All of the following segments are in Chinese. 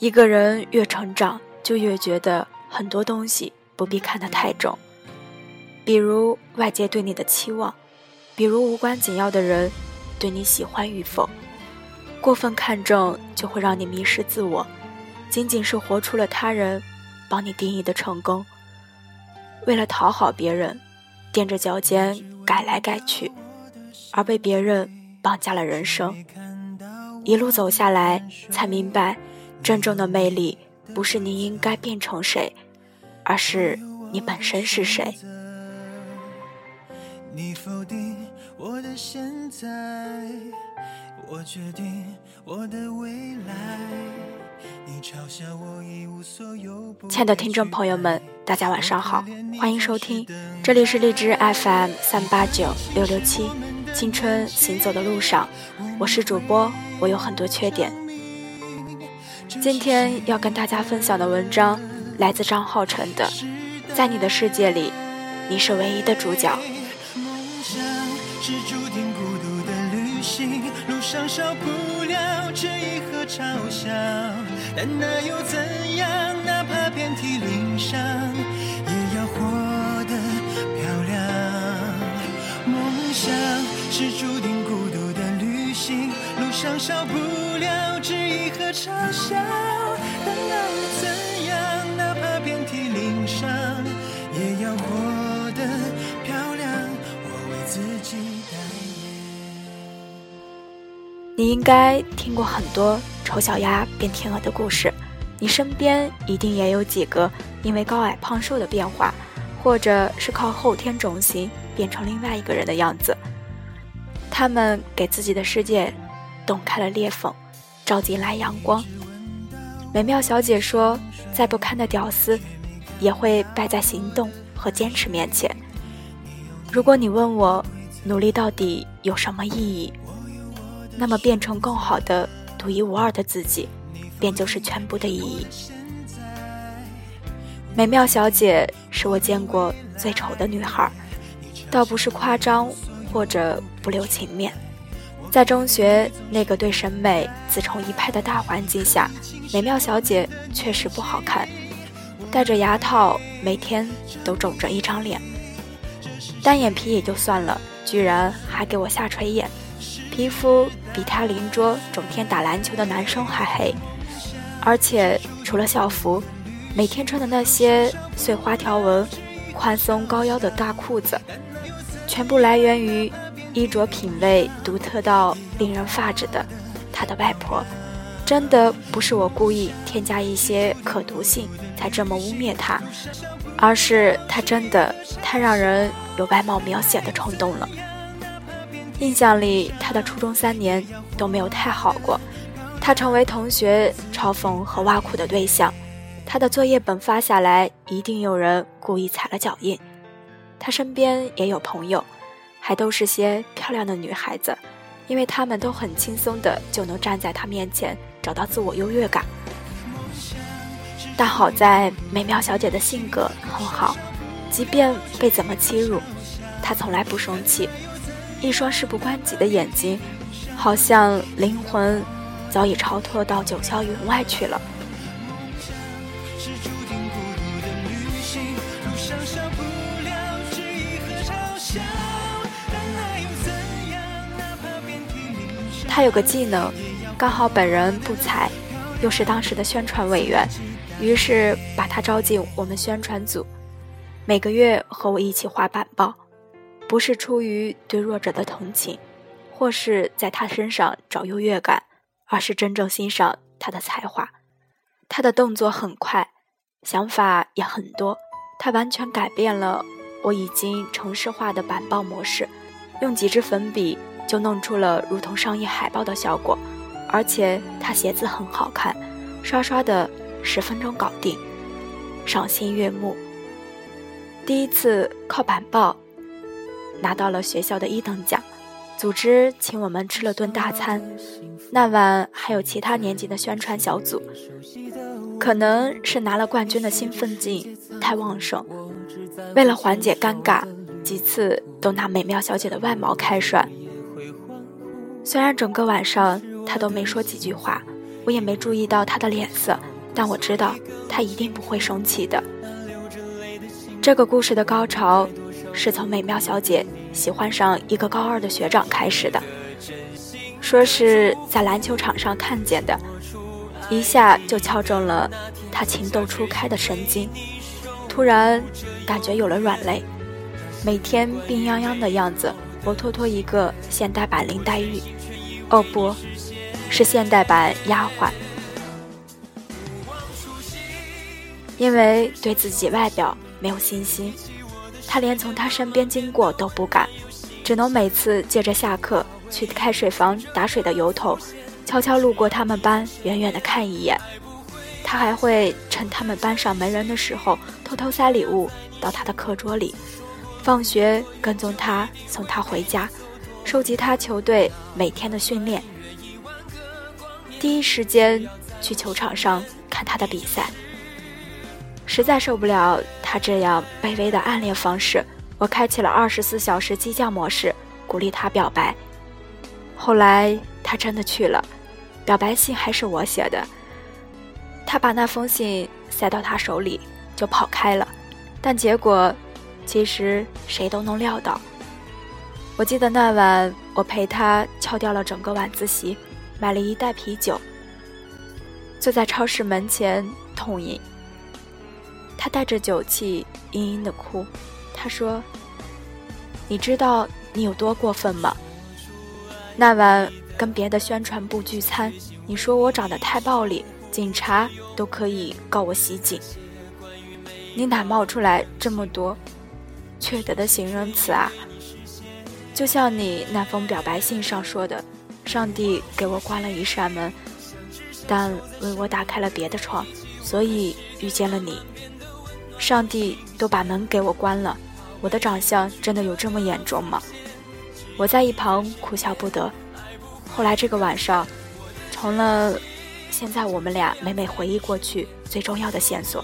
一个人越成长，就越觉得很多东西不必看得太重，比如外界对你的期望，比如无关紧要的人对你喜欢与否。过分看重就会让你迷失自我，仅仅是活出了他人帮你定义的成功。为了讨好别人，踮着脚尖改来改去，而被别人绑架了人生。一路走下来，才明白，真正的魅力不是你应该变成谁，而是你本身是谁。你否定我的现在。我决定我的未来。你嘲笑我一无所有亲爱的听众朋友们，大家晚上好，欢迎收听，这里是荔枝 FM 三八九六六七，青春行走的路上，我是主播，我有很多缺点。今天要跟大家分享的文章来自张浩辰的，在你的世界里，你是唯一的主角。路上少不了质疑和嘲笑，但那又怎样？哪怕遍体鳞伤，也要活得漂亮。梦想是注定孤独的旅行，路上少不了质疑和嘲笑，但那又怎样？哪怕遍体鳞伤，也要活得漂亮。我为自己。你应该听过很多丑小鸭变天鹅的故事，你身边一定也有几个因为高矮胖瘦的变化，或者是靠后天种型变成另外一个人的样子。他们给自己的世界洞开了裂缝，照进来阳光。美妙小姐说：“再不堪的屌丝，也会败在行动和坚持面前。”如果你问我，努力到底有什么意义？那么，变成更好的、独一无二的自己，便就是全部的意义。美妙小姐是我见过最丑的女孩，倒不是夸张或者不留情面。在中学那个对审美自成一派的大环境下，美妙小姐确实不好看，戴着牙套，每天都肿着一张脸，单眼皮也就算了，居然还给我下垂眼。皮肤比他邻桌整天打篮球的男生还黑，而且除了校服，每天穿的那些碎花条纹、宽松高腰的大裤子，全部来源于衣着品味独特到令人发指的他的外婆。真的不是我故意添加一些可读性才这么污蔑他，而是他真的太让人有外貌描写的冲动了。印象里，他的初中三年都没有太好过，他成为同学嘲讽和挖苦的对象。他的作业本发下来，一定有人故意踩了脚印。他身边也有朋友，还都是些漂亮的女孩子，因为她们都很轻松的就能站在他面前找到自我优越感。但好在美妙小姐的性格很好，即便被怎么欺辱，她从来不生气。一双事不关己的眼睛，好像灵魂早已超脱到九霄云外去了。他有个技能，刚好本人不才，又是当时的宣传委员，于是把他招进我们宣传组，每个月和我一起画板报。不是出于对弱者的同情，或是在他身上找优越感，而是真正欣赏他的才华。他的动作很快，想法也很多。他完全改变了我已经城市化的板报模式，用几支粉笔就弄出了如同商业海报的效果。而且他写字很好看，刷刷的十分钟搞定，赏心悦目。第一次靠板报。拿到了学校的一等奖，组织请我们吃了顿大餐。那晚还有其他年级的宣传小组，可能是拿了冠军的兴奋劲太旺盛，为了缓解尴尬，几次都拿美妙小姐的外貌开涮。虽然整个晚上他都没说几句话，我也没注意到他的脸色，但我知道他一定不会生气的。这个故事的高潮是从美妙小姐喜欢上一个高二的学长开始的，说是在篮球场上看见的，一下就敲中了她情窦初开的神经，突然感觉有了软肋，每天病殃殃的样子，活脱脱一个现代版林黛玉，哦不，是现代版丫鬟，因为对自己外表。没有信心，他连从他身边经过都不敢，只能每次借着下课去开水房打水的由头，悄悄路过他们班，远远的看一眼。他还会趁他们班上没人的时候，偷偷塞礼物到他的课桌里。放学跟踪他，送他回家，收集他球队每天的训练，第一时间去球场上看他的比赛。实在受不了他这样卑微的暗恋方式，我开启了二十四小时激将模式，鼓励他表白。后来他真的去了，表白信还是我写的。他把那封信塞到他手里就跑开了，但结果其实谁都能料到。我记得那晚我陪他翘掉了整个晚自习，买了一袋啤酒，坐在超市门前痛饮。他带着酒气，嘤嘤的哭。他说：“你知道你有多过分吗？那晚跟别的宣传部聚餐，你说我长得太暴力，警察都可以告我袭警。你哪冒出来这么多缺德的形容词啊？就像你那封表白信上说的，上帝给我关了一扇门，但为我打开了别的窗，所以遇见了你。”上帝都把门给我关了，我的长相真的有这么严重吗？我在一旁哭笑不得。后来这个晚上，成了现在我们俩每每回忆过去最重要的线索。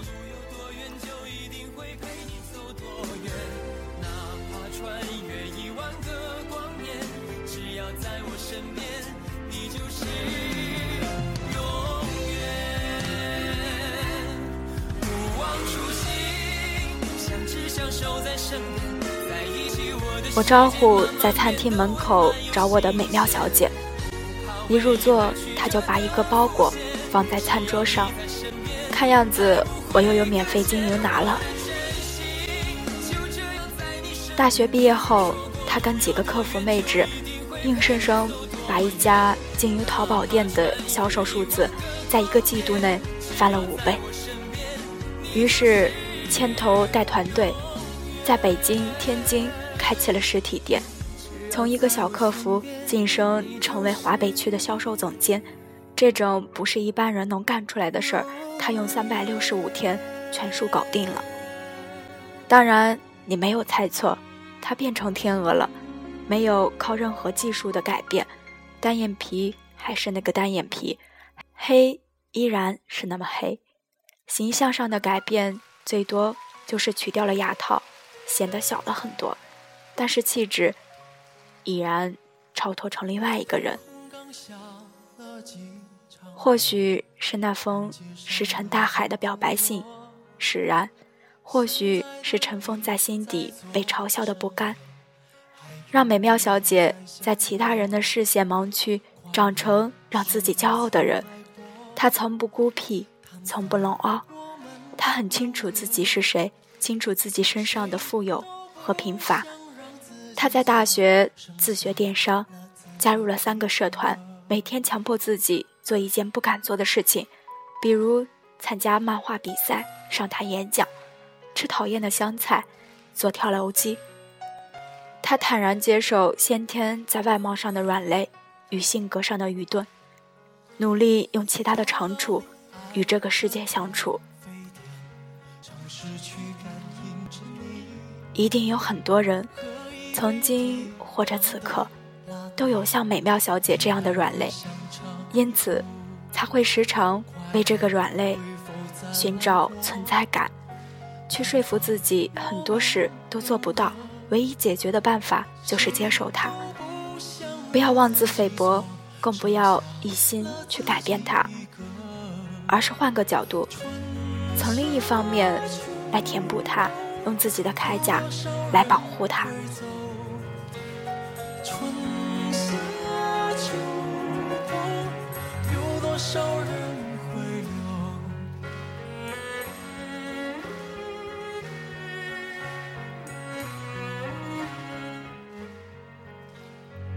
我招呼在餐厅门口找我的美妙小姐，一入座，她就把一个包裹放在餐桌上，看样子我又有免费精油拿了。大学毕业后，她跟几个客服妹纸，硬生生把一家精油淘宝店的销售数字，在一个季度内翻了五倍。于是牵头带团队。在北京、天津开启了实体店，从一个小客服晋升成为华北区的销售总监，这种不是一般人能干出来的事儿，他用三百六十五天全数搞定了。当然，你没有猜错，他变成天鹅了，没有靠任何技术的改变，单眼皮还是那个单眼皮，黑依然是那么黑，形象上的改变最多就是取掉了牙套。显得小了很多，但是气质已然超脱成另外一个人。或许是那封石沉大海的表白信使然，或许是尘封在心底被嘲笑的不甘，让美妙小姐在其他人的视线盲区长成让自己骄傲的人。她从不孤僻，从不冷傲，她很清楚自己是谁。清楚自己身上的富有和贫乏，他在大学自学电商，加入了三个社团，每天强迫自己做一件不敢做的事情，比如参加漫画比赛、上台演讲、吃讨厌的香菜、做跳楼机。他坦然接受先天在外貌上的软肋与性格上的愚钝，努力用其他的长处与这个世界相处。一定有很多人，曾经或者此刻，都有像美妙小姐这样的软肋，因此才会时常为这个软肋寻找存在感，去说服自己很多事都做不到，唯一解决的办法就是接受它，不要妄自菲薄，更不要一心去改变它。而是换个角度，从另一方面来填补它，用自己的铠甲来保护它。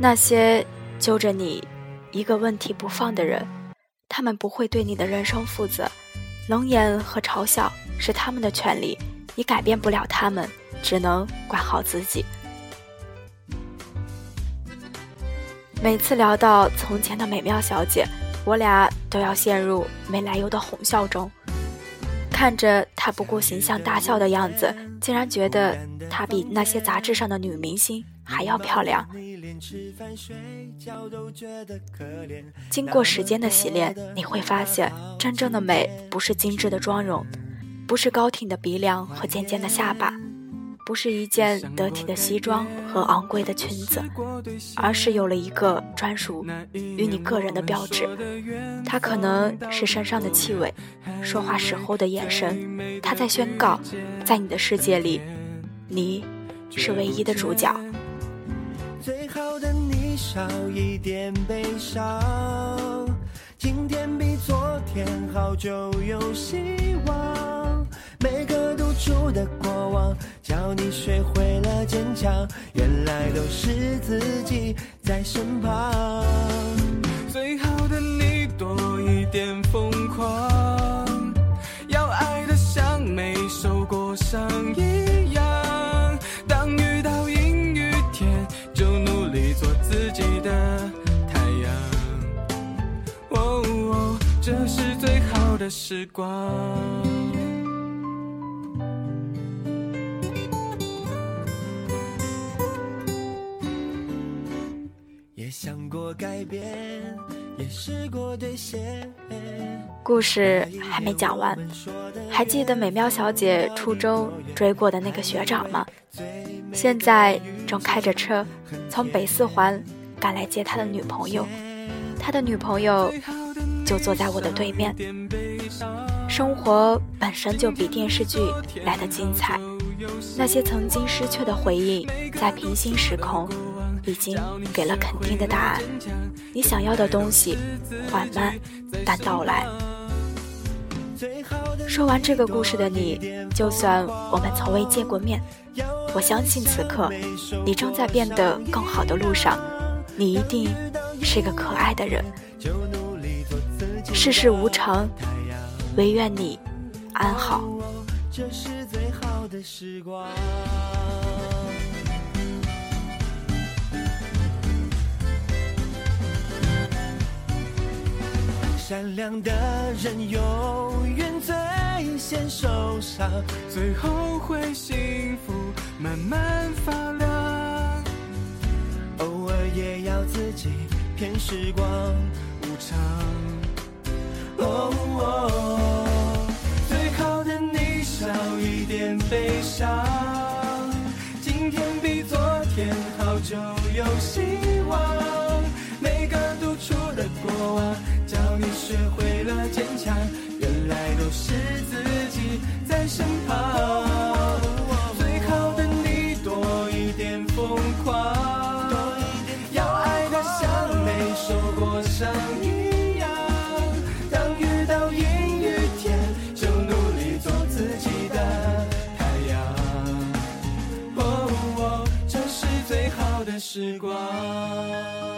那些揪着你一个问题不放的人，他们不会对你的人生负责。冷眼和嘲笑是他们的权利，你改变不了他们，只能管好自己。每次聊到从前的美妙小姐，我俩都要陷入没来由的哄笑中。看着她不顾形象大笑的样子，竟然觉得她比那些杂志上的女明星还要漂亮。经过时间的洗练，你会发现，真正的美不是精致的妆容，不是高挺的鼻梁和尖尖的下巴，不是一件得体的西装和昂贵的裙子，而是有了一个专属于你个人的标志。它可能是身上的气味，说话时候的眼神，它在宣告，在你的世界里，你是唯一的主角。最好的你少一点悲伤，今天比昨天好就有希望。每个独处的过往，教你学会了坚强，原来都是自己在身旁。时光。也想过改变，也试过兑现。故事还没讲完，还记得美妙小姐初中追过的那个学长吗？现在正开着车从北四环。赶来接他的女朋友，他的女朋友就坐在我的对面。生活本身就比电视剧来的精彩，那些曾经失去的回忆，在平行时空已经给了肯定的答案。你想要的东西，缓慢但到来。说完这个故事的你，就算我们从未见过面，我相信此刻你正在变得更好的路上。你一定是个可爱的人。世事无常，唯愿你安好。这是最好的时光善良的人永远最先受伤，最后会幸福慢慢发亮。偶尔也要自己骗时光无常。悲伤。今天比昨天好，就有希望。每个独处的过往，教你学会了坚强。原来都是自己在身旁。最好的你多一点疯狂，要爱的像没受过伤。时光。